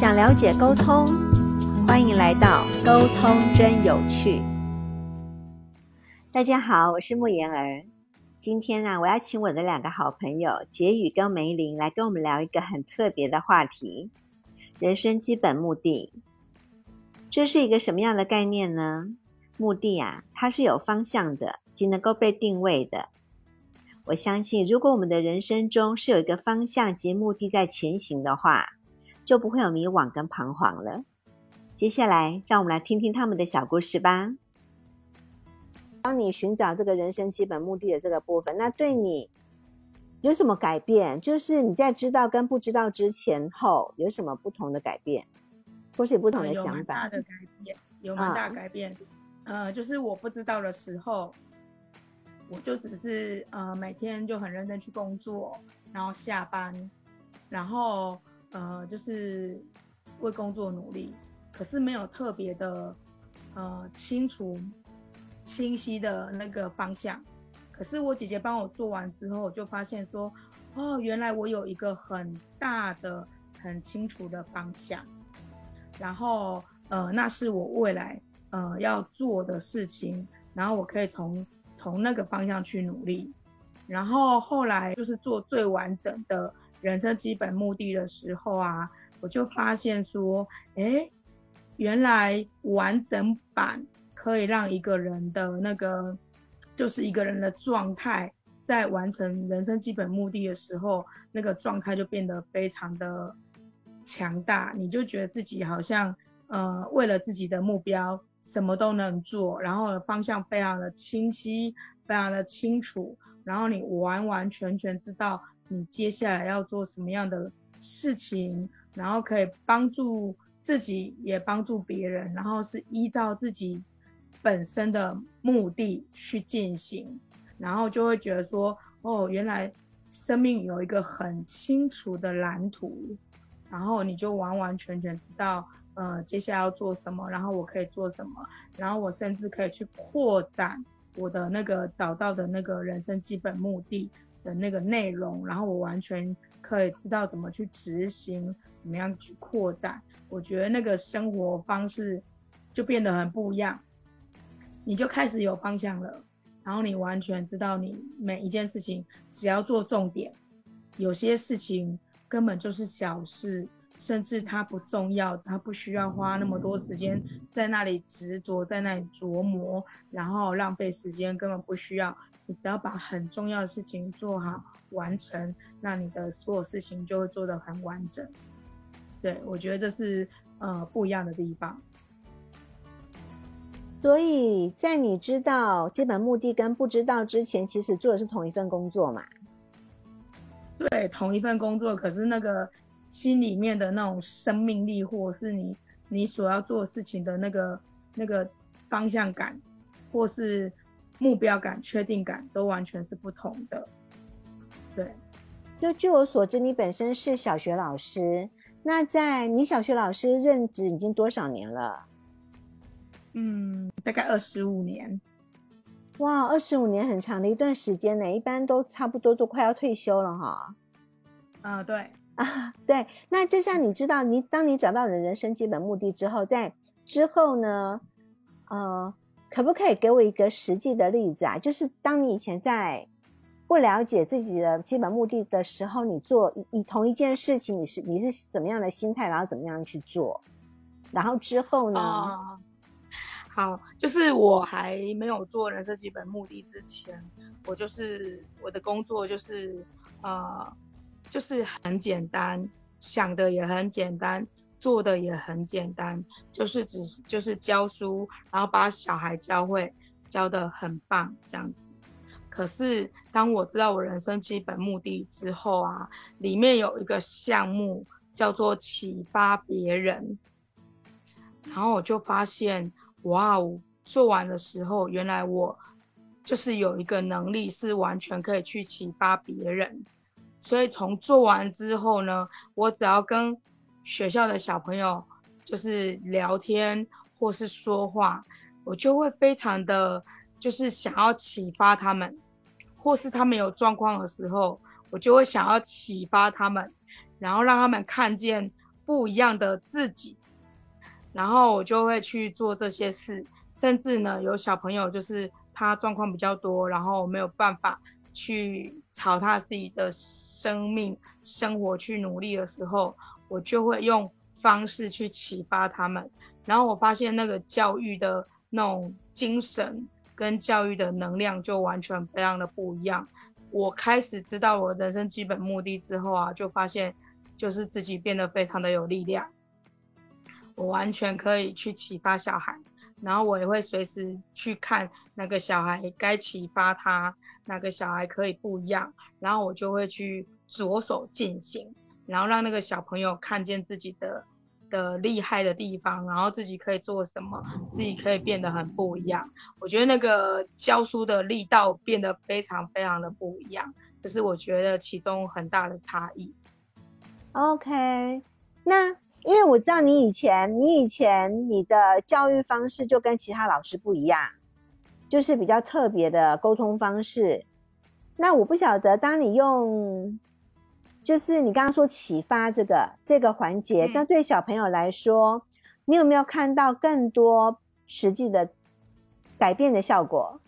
想了解沟通，欢迎来到沟通真有趣。大家好，我是慕言儿。今天呢，我要请我的两个好朋友杰宇跟梅林来跟我们聊一个很特别的话题——人生基本目的。这是一个什么样的概念呢？目的啊，它是有方向的，即能够被定位的。我相信，如果我们的人生中是有一个方向及目的在前行的话，就不会有迷惘跟彷徨了。接下来，让我们来听听他们的小故事吧。当你寻找这个人生基本目的的这个部分，那对你有什么改变？就是你在知道跟不知道之前后有什么不同的改变，或是不同的想法？大的改变，有蛮大改变。呃，就是我不知道的时候。我就只是呃每天就很认真去工作，然后下班，然后呃就是为工作努力，可是没有特别的呃清楚清晰的那个方向。可是我姐姐帮我做完之后，我就发现说，哦，原来我有一个很大的很清楚的方向，然后呃那是我未来呃要做的事情，然后我可以从。从那个方向去努力，然后后来就是做最完整的人生基本目的的时候啊，我就发现说，哎，原来完整版可以让一个人的那个，就是一个人的状态，在完成人生基本目的的时候，那个状态就变得非常的强大，你就觉得自己好像，呃，为了自己的目标。什么都能做，然后方向非常的清晰，非常的清楚，然后你完完全全知道你接下来要做什么样的事情，然后可以帮助自己，也帮助别人，然后是依照自己本身的目的去进行，然后就会觉得说，哦，原来生命有一个很清楚的蓝图，然后你就完完全全知道。呃，接下来要做什么？然后我可以做什么？然后我甚至可以去扩展我的那个找到的那个人生基本目的的那个内容，然后我完全可以知道怎么去执行，怎么样去扩展。我觉得那个生活方式就变得很不一样，你就开始有方向了，然后你完全知道你每一件事情只要做重点，有些事情根本就是小事。甚至它不重要，它不需要花那么多时间在那里执着，在那里琢磨，然后浪费时间，根本不需要。你只要把很重要的事情做好完成，那你的所有事情就会做得很完整。对我觉得这是呃不一样的地方。所以在你知道基本目的跟不知道之前，其实做的是同一份工作嘛？对，同一份工作，可是那个。心里面的那种生命力，或是你你所要做事情的那个那个方向感，或是目标感、确定感，都完全是不同的。对，就据我所知，你本身是小学老师，那在你小学老师任职已经多少年了？嗯，大概二十五年。哇，二十五年很长的一段时间呢，一般都差不多都快要退休了哈。啊，对。啊，对，那就像你知道，你当你找到了人生基本目的之后，在之后呢，呃，可不可以给我一个实际的例子啊？就是当你以前在不了解自己的基本目的的时候，你做以同一件事情，你是你是什么样的心态，然后怎么样去做？然后之后呢？好，就是我还没有做人生基本目的之前，我就是我的工作就是呃。就是很简单，想的也很简单，做的也很简单，就是只是就是教书，然后把小孩教会，教的很棒这样子。可是当我知道我人生基本目的之后啊，里面有一个项目叫做启发别人，然后我就发现，哇哦，做完的时候，原来我就是有一个能力是完全可以去启发别人。所以从做完之后呢，我只要跟学校的小朋友就是聊天或是说话，我就会非常的，就是想要启发他们，或是他们有状况的时候，我就会想要启发他们，然后让他们看见不一样的自己，然后我就会去做这些事。甚至呢，有小朋友就是他状况比较多，然后没有办法去朝他自己的生命生活去努力的时候，我就会用方式去启发他们。然后我发现那个教育的那种精神跟教育的能量就完全非常的不一样。我开始知道我人生基本目的之后啊，就发现就是自己变得非常的有力量，我完全可以去启发小孩。然后我也会随时去看那个小孩该启发他，哪个小孩可以不一样，然后我就会去着手进行，然后让那个小朋友看见自己的的厉害的地方，然后自己可以做什么，自己可以变得很不一样。我觉得那个教书的力道变得非常非常的不一样，这是我觉得其中很大的差异。OK，那。因为我知道你以前，你以前你的教育方式就跟其他老师不一样，就是比较特别的沟通方式。那我不晓得，当你用，就是你刚刚说启发这个这个环节，那对小朋友来说，你有没有看到更多实际的改变的效果？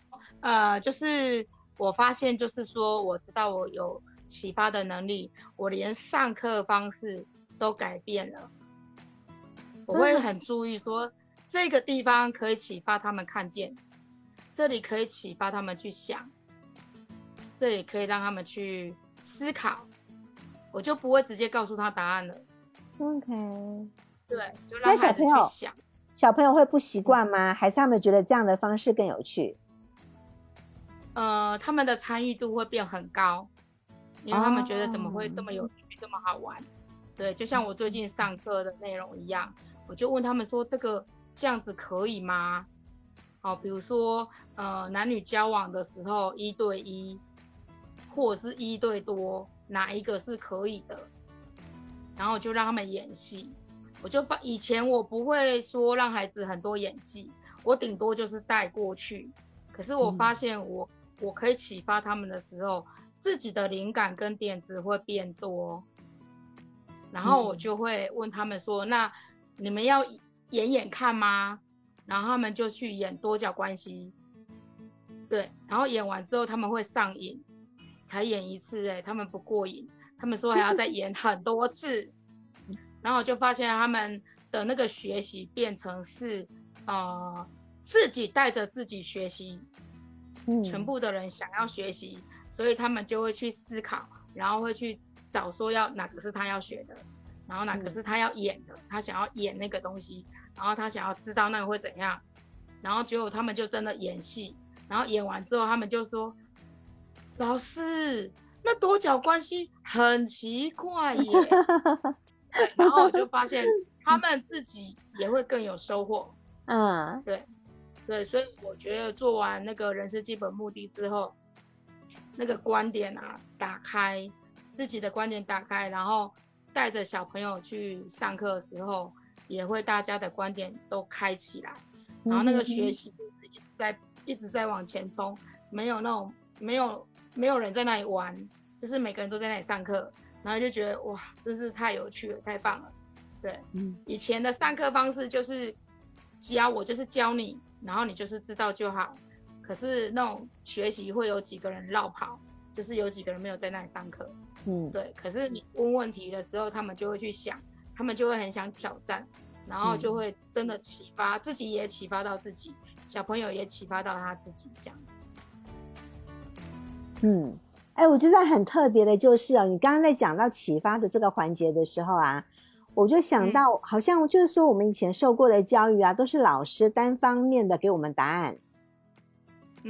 呃，就是我发现，就是说，我知道我有启发的能力，我连上课方式都改变了。我会很注意说，这个地方可以启发他们看见，这里可以启发他们去想，这里可以让他们去思考，我就不会直接告诉他答案了。OK，对，就让孩子去想。小朋友会不习惯吗？还是他们觉得这样的方式更有趣？呃，他们的参与度会变很高，因为他们觉得怎么会这么有趣、这么好玩？对，就像我最近上课的内容一样。我就问他们说：“这个这样子可以吗？好，比如说，呃，男女交往的时候一对一，或者是一对多，哪一个是可以的？然后就让他们演戏。我就把以前我不会说让孩子很多演戏，我顶多就是带过去。可是我发现我我可以启发他们的时候，自己的灵感跟点子会变多。然后我就会问他们说：那。”你们要演演看吗？然后他们就去演多角关系，对，然后演完之后他们会上瘾，才演一次哎，他们不过瘾，他们说还要再演很多次，然后我就发现他们的那个学习变成是呃自己带着自己学习，嗯，全部的人想要学习，所以他们就会去思考，然后会去找说要哪个是他要学的。然后哪个是他要演的，他想要演那个东西，然后他想要知道那个会怎样，然后结果他们就真的演戏，然后演完之后，他们就说：“老师，那多角关系很奇怪耶。”对，然后我就发现他们自己也会更有收获。嗯，对，对，所以我觉得做完那个人生基本目的之后，那个观点啊，打开自己的观点，打开，然后。带着小朋友去上课的时候，也会大家的观点都开起来，然后那个学习就是一直在一直在往前冲，没有那种没有没有人在那里玩，就是每个人都在那里上课，然后就觉得哇，真是太有趣了，太棒了。对，嗯以前的上课方式就是教我就是教你，然后你就是知道就好，可是那种学习会有几个人绕跑，就是有几个人没有在那里上课。嗯，对。可是你问问题的时候，他们就会去想，他们就会很想挑战，然后就会真的启发自己，也启发到自己，小朋友也启发到他自己这样。嗯，哎，我觉得很特别的就是哦，你刚刚在讲到启发的这个环节的时候啊，我就想到，好像就是说我们以前受过的教育啊，都是老师单方面的给我们答案，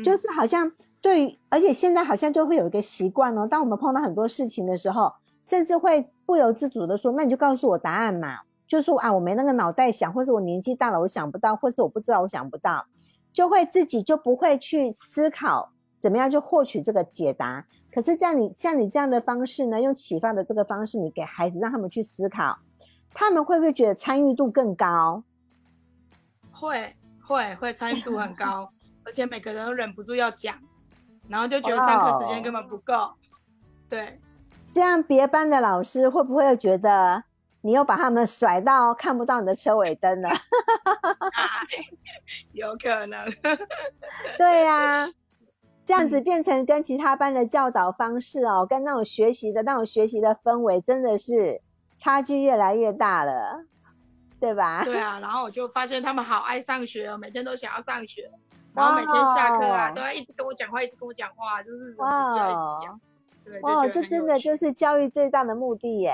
就是好像。对，而且现在好像就会有一个习惯哦，当我们碰到很多事情的时候，甚至会不由自主的说：“那你就告诉我答案嘛。”就说啊，我没那个脑袋想，或者我年纪大了，我想不到，或是我不知道，我想不到，就会自己就不会去思考怎么样去获取这个解答。可是这样，你像你这样的方式呢，用启发的这个方式，你给孩子让他们去思考，他们会不会觉得参与度更高？会会会参与度很高，而且每个人都忍不住要讲。然后就觉得上课时间根本不够，对，这样别班的老师会不会觉得你又把他们甩到看不到你的车尾灯了。有可能。对呀，这样子变成跟其他班的教导方式哦，跟那种学习的那种学习的氛围，真的是差距越来越大了，对吧？对啊，然后我就发现他们好爱上学哦，每天都想要上学。然后每天下课啊，都要一直跟我讲话，一直跟我讲话，就是哇，对，哇，这真的就是教育最大的目的耶。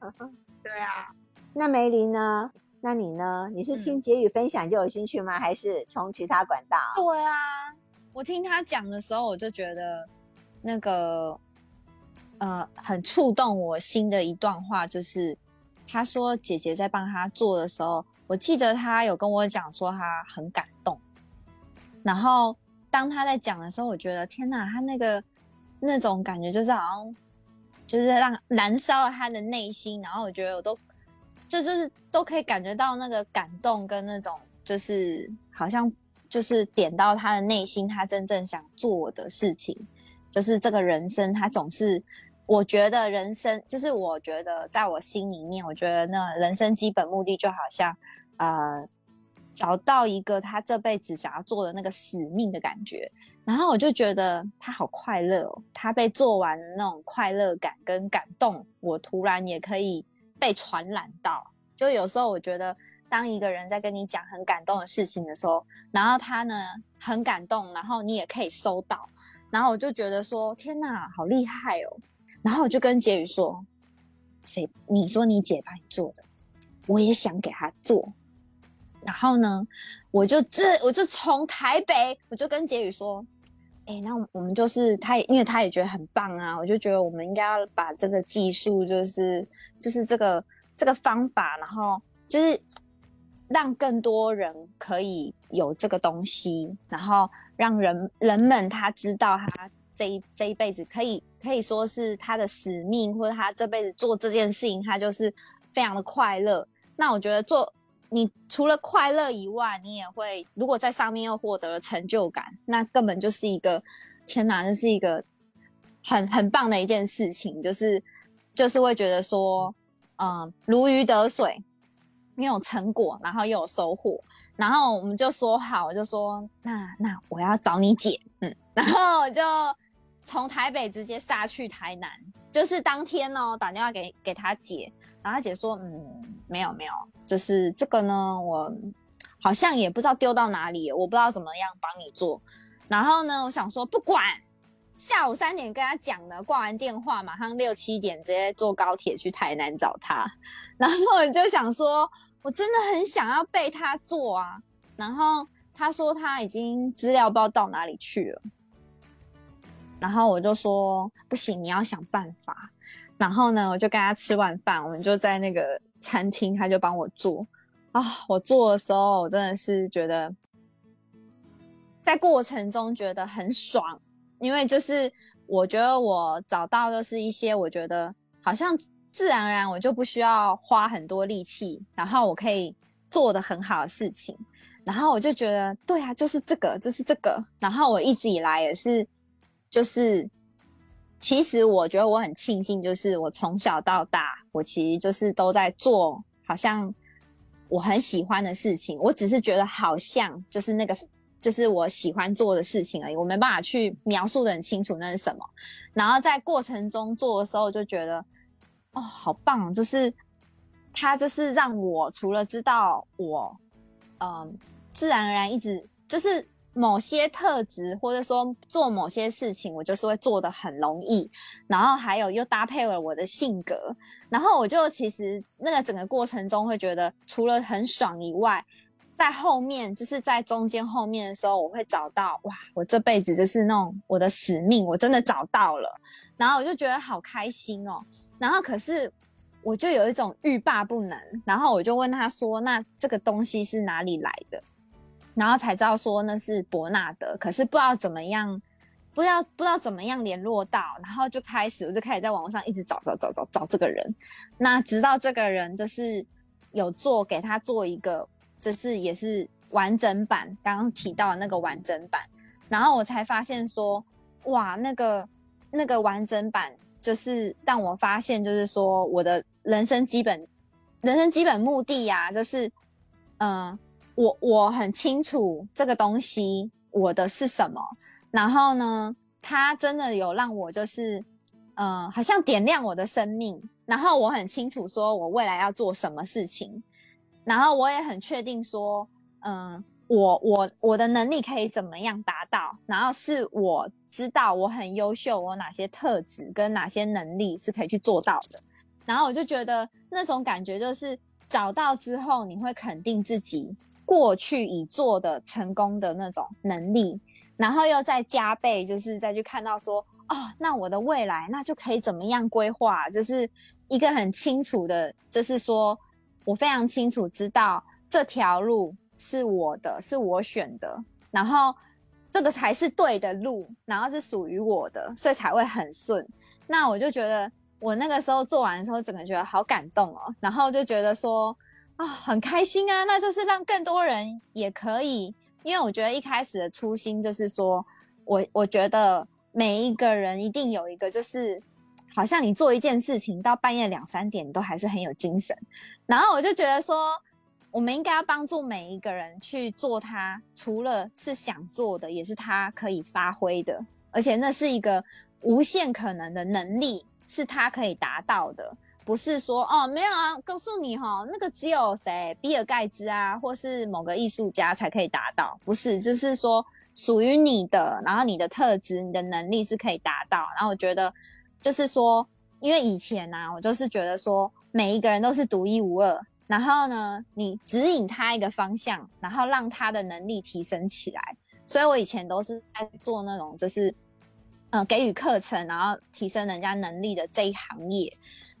对啊，那梅林呢？那你呢？你是听杰宇分享就有兴趣吗？还是从其他管道？对啊，我听他讲的时候，我就觉得那个呃，很触动我心的一段话，就是他说姐姐在帮他做的时候，我记得他有跟我讲说他很感动。然后当他在讲的时候，我觉得天哪，他那个那种感觉就是好像就是让燃烧了他的内心。然后我觉得我都就就是都可以感觉到那个感动跟那种就是好像就是点到他的内心，他真正想做的事情，就是这个人生，他总是我觉得人生就是我觉得在我心里面，我觉得那人生基本目的就好像呃。找到一个他这辈子想要做的那个使命的感觉，然后我就觉得他好快乐哦，他被做完的那种快乐感跟感动，我突然也可以被传染到。就有时候我觉得，当一个人在跟你讲很感动的事情的时候，然后他呢很感动，然后你也可以收到，然后我就觉得说天哪，好厉害哦！然后我就跟杰宇说：“谁？你说你姐帮你做的，我也想给他做。”然后呢，我就这我就从台北，我就跟杰宇说，哎，那我们就是他，因为他也觉得很棒啊，我就觉得我们应该要把这个技术，就是就是这个这个方法，然后就是让更多人可以有这个东西，然后让人人们他知道他这一这一辈子可以可以说是他的使命，或者他这辈子做这件事情，他就是非常的快乐。那我觉得做。你除了快乐以外，你也会如果在上面又获得了成就感，那根本就是一个天哪，这是一个很很棒的一件事情，就是就是会觉得说，嗯，如鱼得水，你有成果，然后又有收获，然后我们就说好，我就说那那我要找你姐，嗯，然后我就从台北直接杀去台南，就是当天哦打电话给给他姐。然后他姐说：“嗯，没有没有，就是这个呢，我好像也不知道丢到哪里，我不知道怎么样帮你做。然后呢，我想说不管，下午三点跟他讲的，挂完电话马上六七点直接坐高铁去台南找他。然后我就想说，我真的很想要被他做啊。然后他说他已经资料不知道到哪里去了。然后我就说不行，你要想办法。”然后呢，我就跟他吃完饭，我们就在那个餐厅，他就帮我做啊。我做的时候，我真的是觉得在过程中觉得很爽，因为就是我觉得我找到的是一些我觉得好像自然而然，我就不需要花很多力气，然后我可以做的很好的事情。然后我就觉得，对啊，就是这个，就是这个。然后我一直以来也是，就是。其实我觉得我很庆幸，就是我从小到大，我其实就是都在做好像我很喜欢的事情。我只是觉得好像就是那个，就是我喜欢做的事情而已。我没办法去描述的很清楚那是什么。然后在过程中做的时候，就觉得哦，好棒！就是他就是让我除了知道我，嗯，自然而然一直就是。某些特质，或者说做某些事情，我就是会做的很容易。然后还有又搭配了我的性格，然后我就其实那个整个过程中会觉得，除了很爽以外，在后面就是在中间后面的时候，我会找到哇，我这辈子就是那种我的使命，我真的找到了。然后我就觉得好开心哦。然后可是我就有一种欲罢不能。然后我就问他说：“那这个东西是哪里来的？”然后才知道说那是伯纳德，可是不知道怎么样，不知道不知道怎么样联络到，然后就开始我就开始在网络上一直找找找找找这个人，那直到这个人就是有做给他做一个，就是也是完整版，刚刚提到的那个完整版，然后我才发现说，哇，那个那个完整版就是让我发现，就是说我的人生基本人生基本目的呀，就是嗯，我我很清楚这个东西我的是什么，然后呢，它真的有让我就是嗯，好像点亮我的生命，然后我很清楚说我未来要做什么事情，然后我也很确定说嗯。我我我的能力可以怎么样达到？然后是我知道我很优秀，我哪些特质跟哪些能力是可以去做到的。然后我就觉得那种感觉就是找到之后，你会肯定自己过去已做的成功的那种能力，然后又再加倍，就是再去看到说，哦，那我的未来那就可以怎么样规划？就是一个很清楚的，就是说我非常清楚知道这条路。是我的，是我选的，然后这个才是对的路，然后是属于我的，所以才会很顺。那我就觉得，我那个时候做完的时候，整个觉得好感动哦，然后就觉得说啊，很开心啊，那就是让更多人也可以，因为我觉得一开始的初心就是说，我我觉得每一个人一定有一个，就是好像你做一件事情到半夜两三点都还是很有精神，然后我就觉得说。我们应该要帮助每一个人去做他除了是想做的，也是他可以发挥的，而且那是一个无限可能的能力，是他可以达到的，不是说哦没有啊，告诉你哈，那个只有谁，比尔盖茨啊，或是某个艺术家才可以达到，不是，就是说属于你的，然后你的特质、你的能力是可以达到。然后我觉得，就是说，因为以前呢，我就是觉得说，每一个人都是独一无二。然后呢，你指引他一个方向，然后让他的能力提升起来。所以我以前都是在做那种，就是，呃，给予课程，然后提升人家能力的这一行业。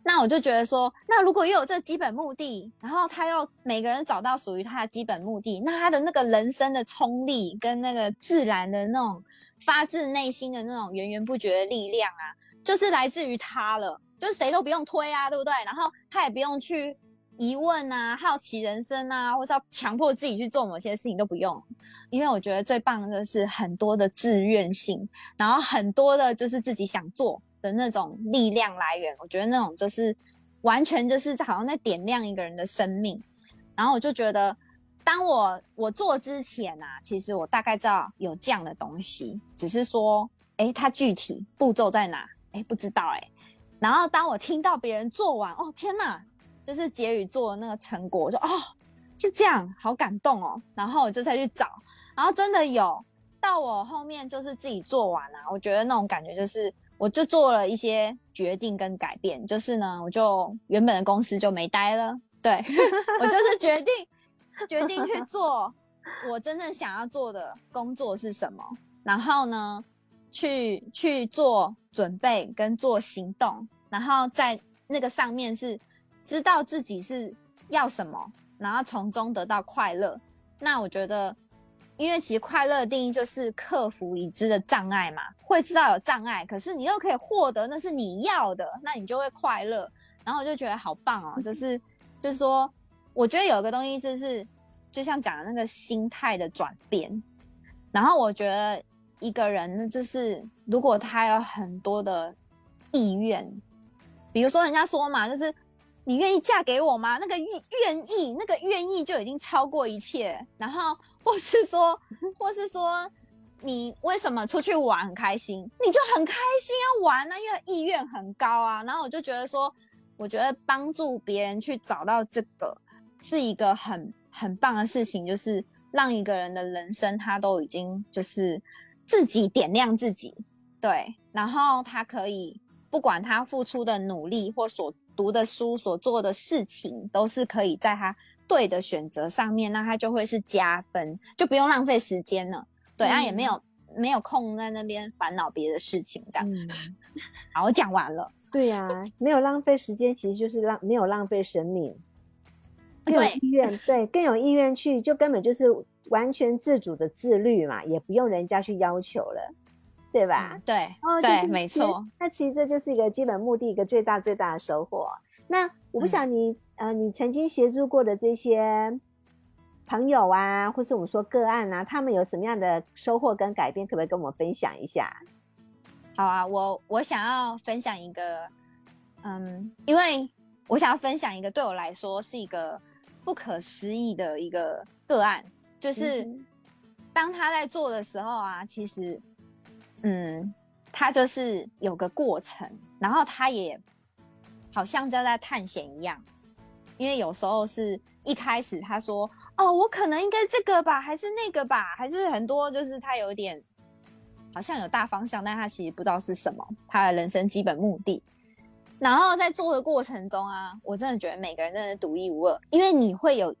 那我就觉得说，那如果又有这基本目的，然后他要每个人找到属于他的基本目的，那他的那个人生的冲力跟那个自然的那种发自内心的那种源源不绝的力量啊，就是来自于他了，就是谁都不用推啊，对不对？然后他也不用去。疑问啊，好奇人生啊，或是要强迫自己去做某些事情都不用，因为我觉得最棒的就是很多的自愿性，然后很多的就是自己想做的那种力量来源。我觉得那种就是完全就是好像在点亮一个人的生命。然后我就觉得，当我我做之前啊，其实我大概知道有这样的东西，只是说，哎，它具体步骤在哪？哎，不知道哎。然后当我听到别人做完，哦，天哪！就是结语做的那个成果，我就哦，就这样，好感动哦。然后我就再去找，然后真的有到我后面就是自己做完了，我觉得那种感觉就是，我就做了一些决定跟改变，就是呢，我就原本的公司就没待了，对我就是决定决定去做我真正想要做的工作是什么，然后呢，去去做准备跟做行动，然后在那个上面是。知道自己是要什么，然后从中得到快乐。那我觉得，因为其实快乐的定义就是克服已知的障碍嘛。会知道有障碍，可是你又可以获得那是你要的，那你就会快乐。然后我就觉得好棒哦，就 是就是说，我觉得有个东西就是就像讲的那个心态的转变。然后我觉得一个人就是如果他有很多的意愿，比如说人家说嘛，就是。你愿意嫁给我吗？那个愿愿意，那个愿意就已经超过一切。然后，或是说，或是说，你为什么出去玩很开心？你就很开心要玩呢，因为意愿很高啊。然后我就觉得说，我觉得帮助别人去找到这个是一个很很棒的事情，就是让一个人的人生他都已经就是自己点亮自己，对，然后他可以不管他付出的努力或所。读的书所做的事情都是可以在他对的选择上面，那他就会是加分，就不用浪费时间了。对，他也没有没有空在那边烦恼别的事情，这样。好，我讲完了。对呀，没有浪费时间，其实就是浪没有浪费生命。更有意愿，对，更有意愿去，就根本就是完全自主的自律嘛，也不用人家去要求了。对吧？对，对，没错。那其实这就是一个基本目的，一个最大最大的收获。那我不想你，呃，你曾经协助过的这些朋友啊，或是我们说个案啊，他们有什么样的收获跟改变，可不可以跟我们分享一下？好啊，我我想要分享一个，嗯，因为我想要分享一个对我来说是一个不可思议的一个个案，就是当他在做的时候啊，其实，嗯，他就是有个过程，然后他也好像就在探险一样，因为有时候是一开始他说，哦，我可能应该这个吧，还是那个吧，还是很多，就是他有点好像有大方向，但他其实不知道是什么，他的人生基本目的。然后在做的过程中啊，我真的觉得每个人真的独一无二，因为你会有一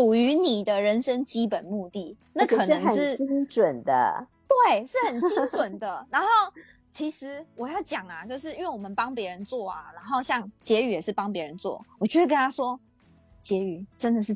属于你的人生基本目的，那可能是精准的，对，是很精 准的。然后其实我要讲啊，就是因为我们帮别人做啊，然后像结语也是帮别人做，我就会跟他说，结语真的是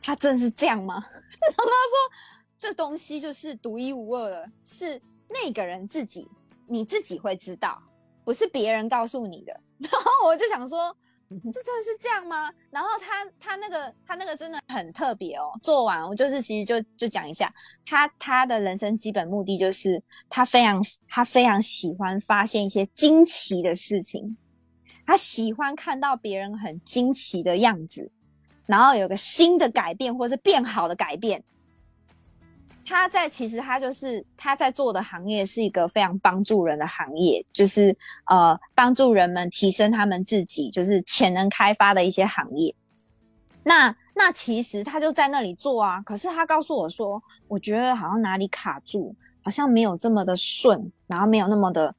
他真的是这样吗？然后他说这东西就是独一无二的，是那个人自己，你自己会知道。不是别人告诉你的，然后我就想说，这真的是这样吗？然后他他那个他那个真的很特别哦。做完我就是其实就就讲一下，他他的人生基本目的就是他非常他非常喜欢发现一些惊奇的事情，他喜欢看到别人很惊奇的样子，然后有个新的改变或者是变好的改变。他在其实他就是他在做的行业是一个非常帮助人的行业，就是呃帮助人们提升他们自己就是潜能开发的一些行业。那那其实他就在那里做啊，可是他告诉我说，我觉得好像哪里卡住，好像没有这么的顺，然后没有那么的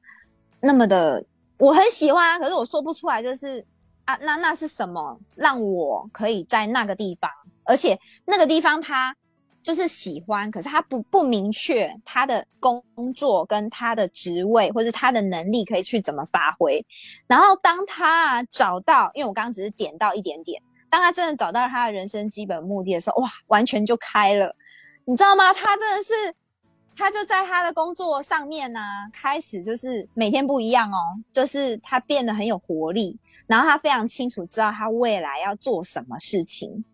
那么的我很喜欢，可是我说不出来，就是啊那那是什么让我可以在那个地方，而且那个地方他。就是喜欢，可是他不不明确他的工作跟他的职位或者他的能力可以去怎么发挥。然后当他找到，因为我刚刚只是点到一点点，当他真的找到他的人生基本目的的时候，哇，完全就开了，你知道吗？他真的是，他就在他的工作上面呢，开始就是每天不一样哦，就是他变得很有活力，然后他非常清楚知道他未来要做什么事情。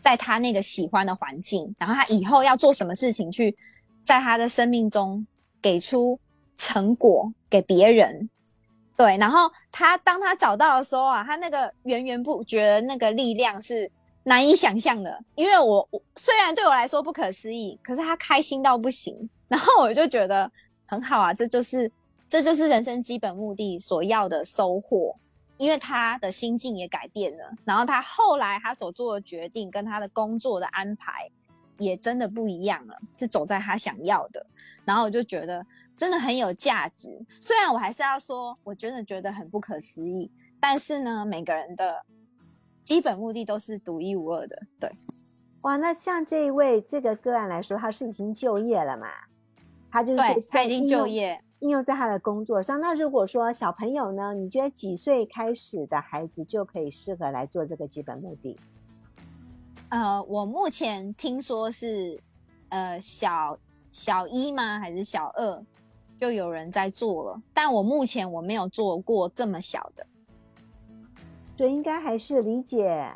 在他那个喜欢的环境，然后他以后要做什么事情，去在他的生命中给出成果给别人，对。然后他当他找到的时候啊，他那个源源不绝的那个力量是难以想象的。因为我虽然对我来说不可思议，可是他开心到不行。然后我就觉得很好啊，这就是这就是人生基本目的所要的收获。因为他的心境也改变了，然后他后来他所做的决定跟他的工作的安排也真的不一样了，是走在他想要的。然后我就觉得真的很有价值。虽然我还是要说，我真的觉得很不可思议，但是呢，每个人的基本目的都是独一无二的。对，哇，那像这一位这个个案来说，他是已经就业了嘛？他就是他已经就业。应用在他的工作上。那如果说小朋友呢，你觉得几岁开始的孩子就可以适合来做这个基本目的？呃，我目前听说是呃小小一吗？还是小二就有人在做了？但我目前我没有做过这么小的，所以应该还是理解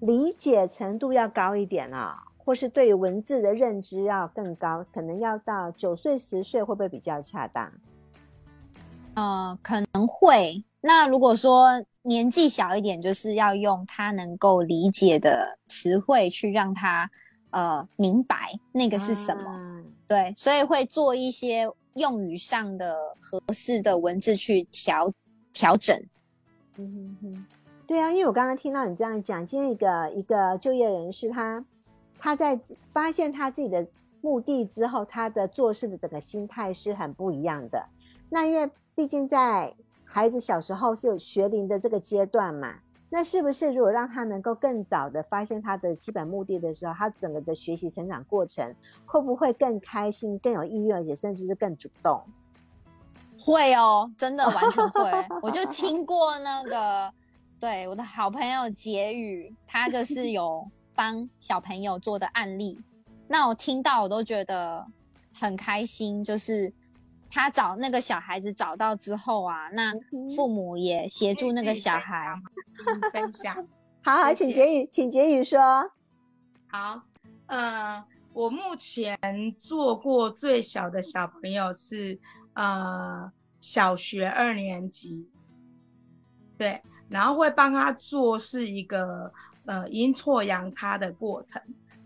理解程度要高一点啊。或是对文字的认知要更高，可能要到九岁十岁会不会比较恰当？呃，可能会。那如果说年纪小一点，就是要用他能够理解的词汇去让他呃明白那个是什么。对，所以会做一些用语上的合适的文字去调调整。嗯哼哼，对啊，因为我刚刚听到你这样讲，今天一个一个就业人士他。他在发现他自己的目的之后，他的做事的整个心态是很不一样的。那因为毕竟在孩子小时候是有学龄的这个阶段嘛，那是不是如果让他能够更早的发现他的基本目的的时候，他整个的学习成长过程会不会更开心、更有意愿，而且甚至是更主动？会哦，真的完全会。我就听过那个，对我的好朋友杰宇，他就是有。帮小朋友做的案例，那我听到我都觉得很开心。就是他找那个小孩子找到之后啊，那父母也协助那个小孩分享。好好，请杰宇，请杰宇说。好，呃，我目前做过最小的小朋友是呃小学二年级，对，然后会帮他做是一个呃阴错阳差的过程，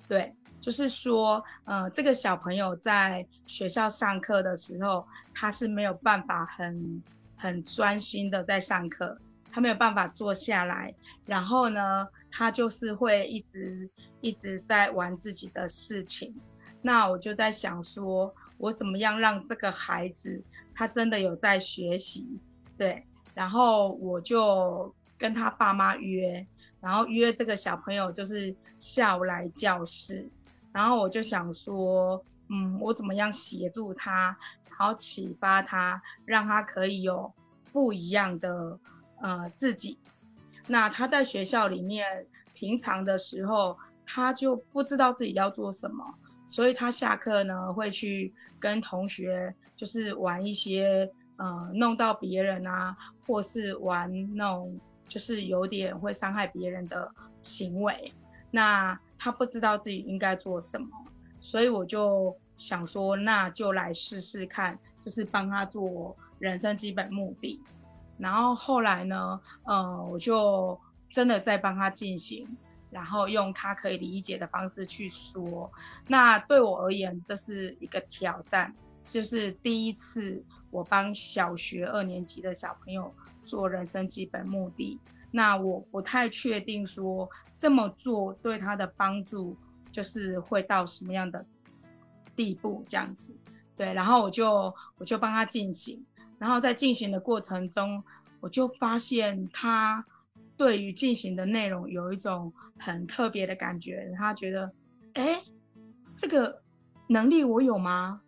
对，就是说呃这个小朋友在学校上课的时候，他是没有办法很很专心的在上课，他没有办法坐下来，然后呢，他就是会一直一直在玩自己的事情，那我就在想说，我怎么样让这个孩子他真的有在学习，对。然后我就跟他爸妈约，然后约这个小朋友就是下午来教室，然后我就想说，嗯，我怎么样协助他，然后启发他，让他可以有不一样的呃自己。那他在学校里面平常的时候，他就不知道自己要做什么，所以他下课呢会去跟同学就是玩一些。呃，弄到别人啊，或是玩那种就是有点会伤害别人的行为，那他不知道自己应该做什么，所以我就想说，那就来试试看，就是帮他做人生基本目的。然后后来呢，呃，我就真的在帮他进行，然后用他可以理解的方式去说。那对我而言，这是一个挑战，就是第一次。我帮小学二年级的小朋友做人生基本目的，那我不太确定说这么做对他的帮助就是会到什么样的地步这样子，对，然后我就我就帮他进行，然后在进行的过程中，我就发现他对于进行的内容有一种很特别的感觉，他觉得，哎，这个能力我有吗？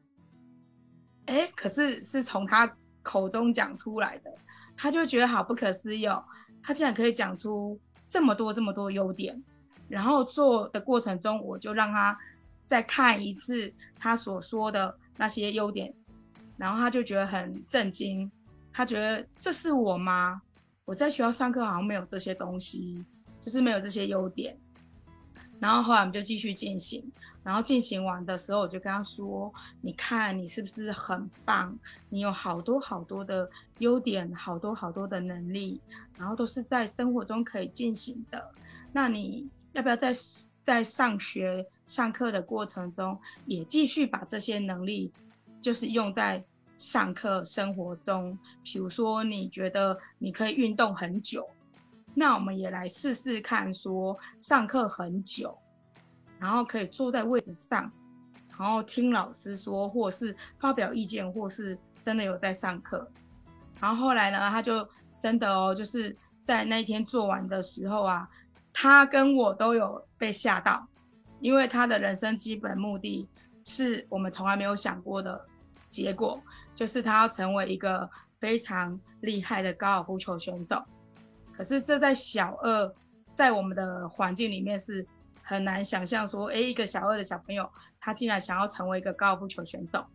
哎，可是是从他口中讲出来的，他就觉得好不可思议哦，他竟然可以讲出这么多这么多优点。然后做的过程中，我就让他再看一次他所说的那些优点，然后他就觉得很震惊，他觉得这是我吗？我在学校上课好像没有这些东西，就是没有这些优点。然后后来我们就继续进行。然后进行完的时候，我就跟他说：“你看，你是不是很棒？你有好多好多的优点，好多好多的能力，然后都是在生活中可以进行的。那你要不要在在上学上课的过程中，也继续把这些能力，就是用在上课生活中？比如说，你觉得你可以运动很久，那我们也来试试看，说上课很久。”然后可以坐在位置上，然后听老师说，或是发表意见，或是真的有在上课。然后后来呢，他就真的哦，就是在那一天做完的时候啊，他跟我都有被吓到，因为他的人生基本目的是我们从来没有想过的结果，就是他要成为一个非常厉害的高尔夫球选手。可是这在小二，在我们的环境里面是。很难想象说，哎，一个小二的小朋友，他竟然想要成为一个高尔夫球选手。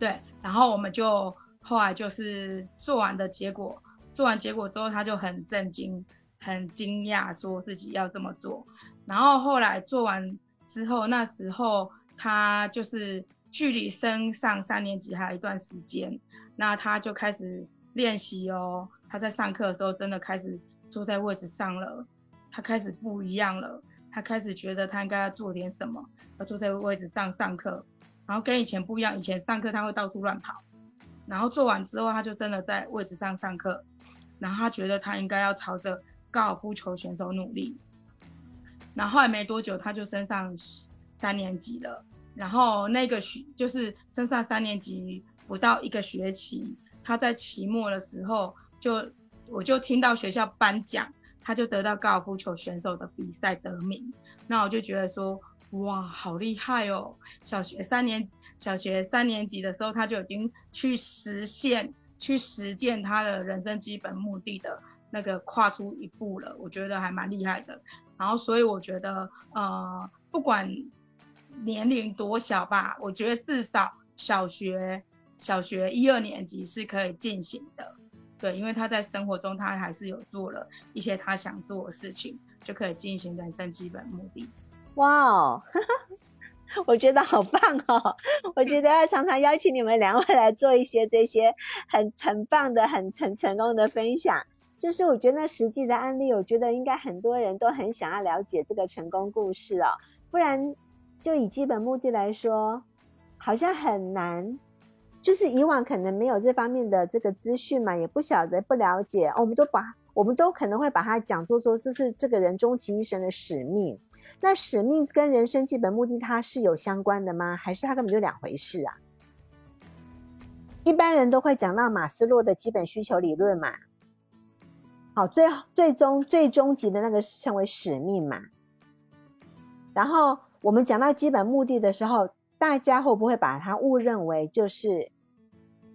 对，然后我们就后来就是做完的结果，做完结果之后，他就很震惊、很惊讶，说自己要这么做。然后后来做完之后，那时候他就是距离升上三年级还有一段时间，那他就开始练习哦。他在上课的时候，真的开始坐在位置上了，他开始不一样了。他开始觉得他应该要做点什么，要坐在位置上上课，然后跟以前不一样。以前上课他会到处乱跑，然后做完之后他就真的在位置上上课，然后他觉得他应该要朝着高尔夫球选手努力。然后后来没多久他就升上三年级了，然后那个学就是升上三年级不到一个学期，他在期末的时候就我就听到学校颁奖。他就得到高尔夫球选手的比赛得名，那我就觉得说，哇，好厉害哦！小学三年，小学三年级的时候，他就已经去实现、去实践他的人生基本目的的那个跨出一步了，我觉得还蛮厉害的。然后，所以我觉得，呃，不管年龄多小吧，我觉得至少小学、小学一二年级是可以进行的。对，因为他在生活中，他还是有做了一些他想做的事情，就可以进行人生基本目的。哇哦，我觉得好棒哦！我觉得要常常邀请你们两位来做一些这些很很棒的、很很成功的分享。就是我觉得实际的案例，我觉得应该很多人都很想要了解这个成功故事哦。不然，就以基本目的来说，好像很难。就是以往可能没有这方面的这个资讯嘛，也不晓得不了解，我们都把我们都可能会把它讲做说这是这个人终其一生的使命。那使命跟人生基本目的它是有相关的吗？还是它根本就两回事啊？一般人都会讲到马斯洛的基本需求理论嘛。好，最最终最终极的那个称为使命嘛。然后我们讲到基本目的的时候，大家会不会把它误认为就是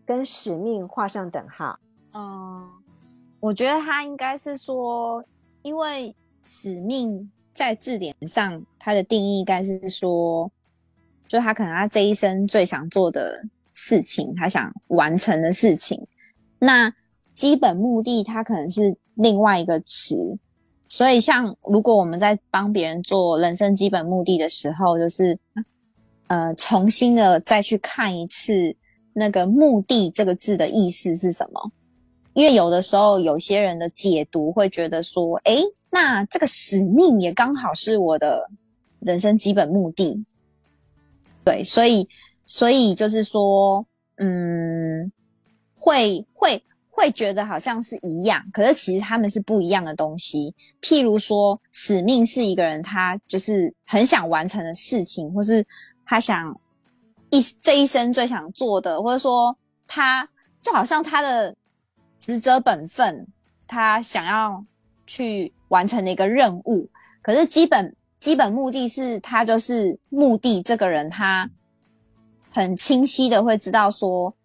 跟使命画上等号？嗯，我觉得他应该是说，因为使命在字典上，它的定义应该是说，就他可能他这一生最想做的。事情，他想完成的事情，那基本目的，它可能是另外一个词。所以，像如果我们在帮别人做人生基本目的的时候，就是呃，重新的再去看一次那个“目的”这个字的意思是什么？因为有的时候，有些人的解读会觉得说，哎，那这个使命也刚好是我的人生基本目的。对，所以。所以就是说，嗯，会会会觉得好像是一样，可是其实他们是不一样的东西。譬如说，使命是一个人他就是很想完成的事情，或是他想一这一生最想做的，或者说他就好像他的职责本分，他想要去完成的一个任务。可是基本基本目的是他就是目的，这个人他。很清晰的会知道说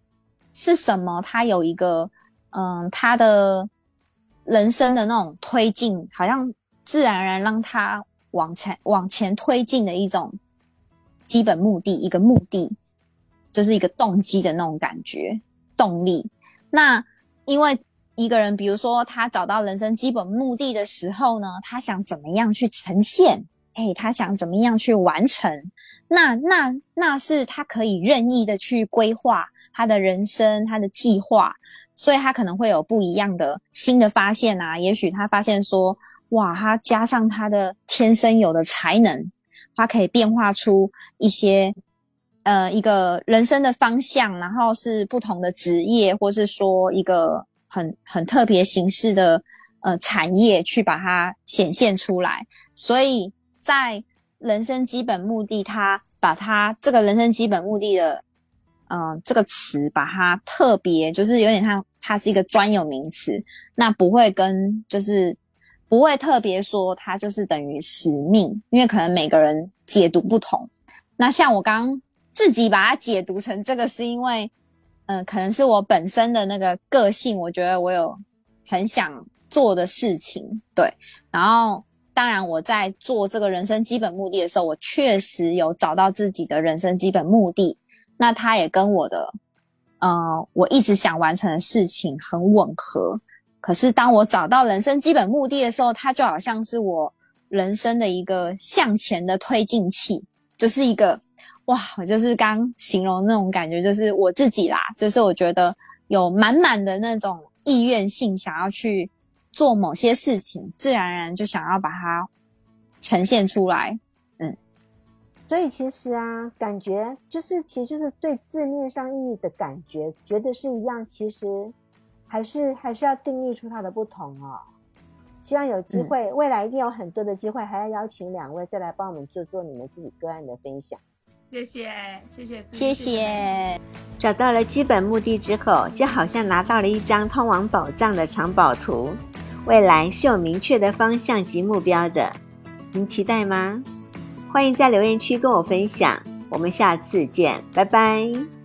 是什么，他有一个嗯，他的人生的那种推进，好像自然而然让他往前往前推进的一种基本目的，一个目的就是一个动机的那种感觉动力。那因为一个人，比如说他找到人生基本目的的时候呢，他想怎么样去呈现？哎，他想怎么样去完成？那那那是他可以任意的去规划他的人生，他的计划，所以他可能会有不一样的新的发现啊。也许他发现说，哇，他加上他的天生有的才能，它可以变化出一些呃一个人生的方向，然后是不同的职业，或是说一个很很特别形式的呃产业去把它显现出来。所以在人生基本目的，他把他这个人生基本目的的，嗯，这个词把它特别，就是有点像它是一个专有名词，那不会跟就是不会特别说它就是等于使命，因为可能每个人解读不同。那像我刚自己把它解读成这个，是因为，嗯，可能是我本身的那个个性，我觉得我有很想做的事情，对，然后。当然，我在做这个人生基本目的的时候，我确实有找到自己的人生基本目的。那它也跟我的，呃，我一直想完成的事情很吻合。可是，当我找到人生基本目的的时候，它就好像是我人生的一个向前的推进器，就是一个哇，我就是刚形容那种感觉，就是我自己啦，就是我觉得有满满的那种意愿性，想要去。做某些事情，自然而然就想要把它呈现出来，嗯，所以其实啊，感觉就是，其实就是对字面上意义的感觉，觉得是一样，其实还是还是要定义出它的不同哦。希望有机会，未来一定有很多的机会，还要邀请两位再来帮我们做做你们自己个案的分享。谢谢，谢谢，谢谢。找到了基本目的之后，就好像拿到了一张通往宝藏的藏宝图。未来是有明确的方向及目标的，您期待吗？欢迎在留言区跟我分享，我们下次见，拜拜。